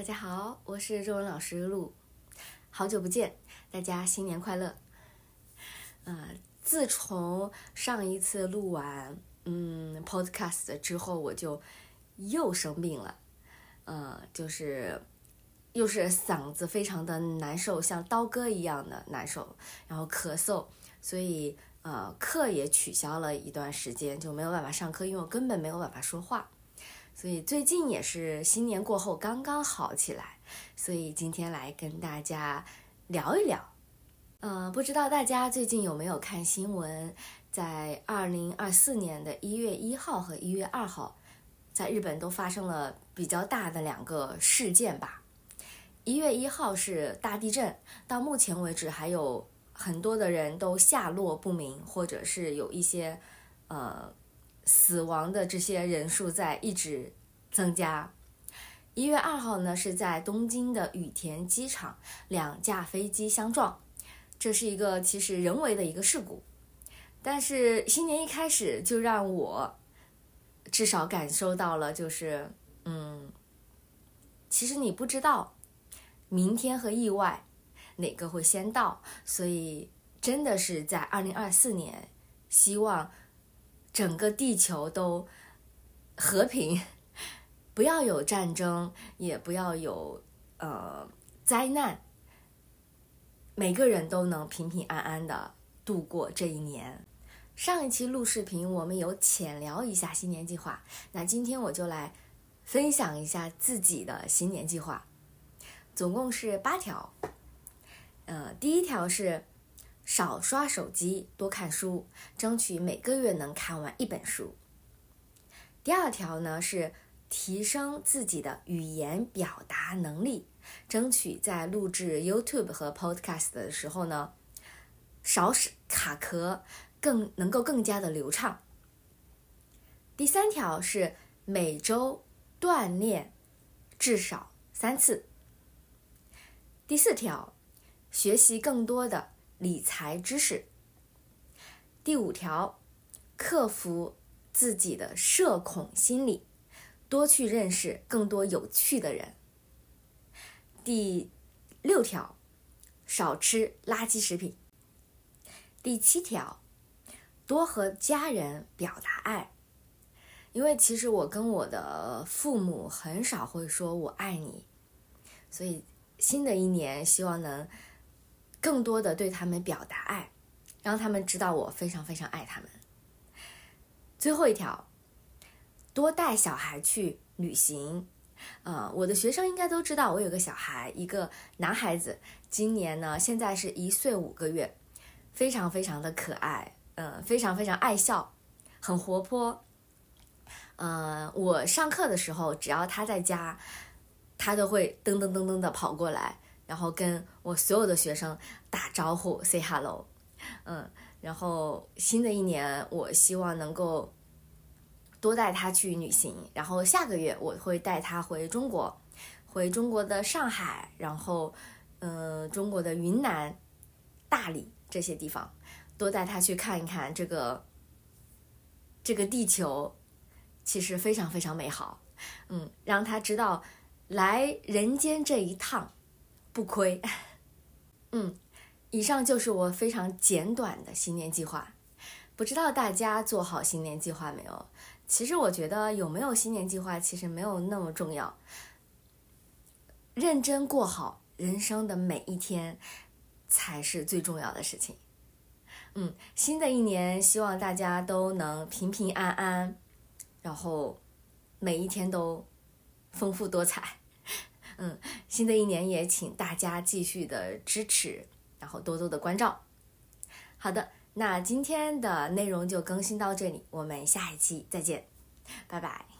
大家好，我是中文老师陆，好久不见，大家新年快乐。呃，自从上一次录完嗯 podcast 之后，我就又生病了，呃，就是又是嗓子非常的难受，像刀割一样的难受，然后咳嗽，所以呃课也取消了一段时间，就没有办法上课，因为我根本没有办法说话。所以最近也是新年过后刚刚好起来，所以今天来跟大家聊一聊。呃，不知道大家最近有没有看新闻？在二零二四年的一月一号和一月二号，在日本都发生了比较大的两个事件吧。一月一号是大地震，到目前为止还有很多的人都下落不明，或者是有一些呃。死亡的这些人数在一直增加。一月二号呢，是在东京的羽田机场，两架飞机相撞，这是一个其实人为的一个事故。但是新年一开始就让我至少感受到了，就是嗯，其实你不知道明天和意外哪个会先到，所以真的是在二零二四年，希望。整个地球都和平，不要有战争，也不要有呃灾难，每个人都能平平安安的度过这一年。上一期录视频，我们有浅聊一下新年计划，那今天我就来分享一下自己的新年计划，总共是八条。呃，第一条是。少刷手机，多看书，争取每个月能看完一本书。第二条呢是提升自己的语言表达能力，争取在录制 YouTube 和 Podcast 的时候呢少使卡壳，更能够更加的流畅。第三条是每周锻炼至少三次。第四条，学习更多的。理财知识。第五条，克服自己的社恐心理，多去认识更多有趣的人。第六条，少吃垃圾食品。第七条，多和家人表达爱，因为其实我跟我的父母很少会说我爱你，所以新的一年希望能。更多的对他们表达爱，让他们知道我非常非常爱他们。最后一条，多带小孩去旅行。呃，我的学生应该都知道，我有个小孩，一个男孩子，今年呢现在是一岁五个月，非常非常的可爱，嗯，非常非常爱笑，很活泼。嗯，我上课的时候，只要他在家，他都会噔噔噔噔的跑过来。然后跟我所有的学生打招呼，say hello，嗯，然后新的一年，我希望能够多带他去旅行。然后下个月我会带他回中国，回中国的上海，然后嗯，中国的云南、大理这些地方，多带他去看一看这个这个地球，其实非常非常美好，嗯，让他知道来人间这一趟。不亏，嗯，以上就是我非常简短的新年计划。不知道大家做好新年计划没有？其实我觉得有没有新年计划其实没有那么重要，认真过好人生的每一天才是最重要的事情。嗯，新的一年希望大家都能平平安安，然后每一天都丰富多彩。嗯，新的一年也请大家继续的支持，然后多多的关照。好的，那今天的内容就更新到这里，我们下一期再见，拜拜。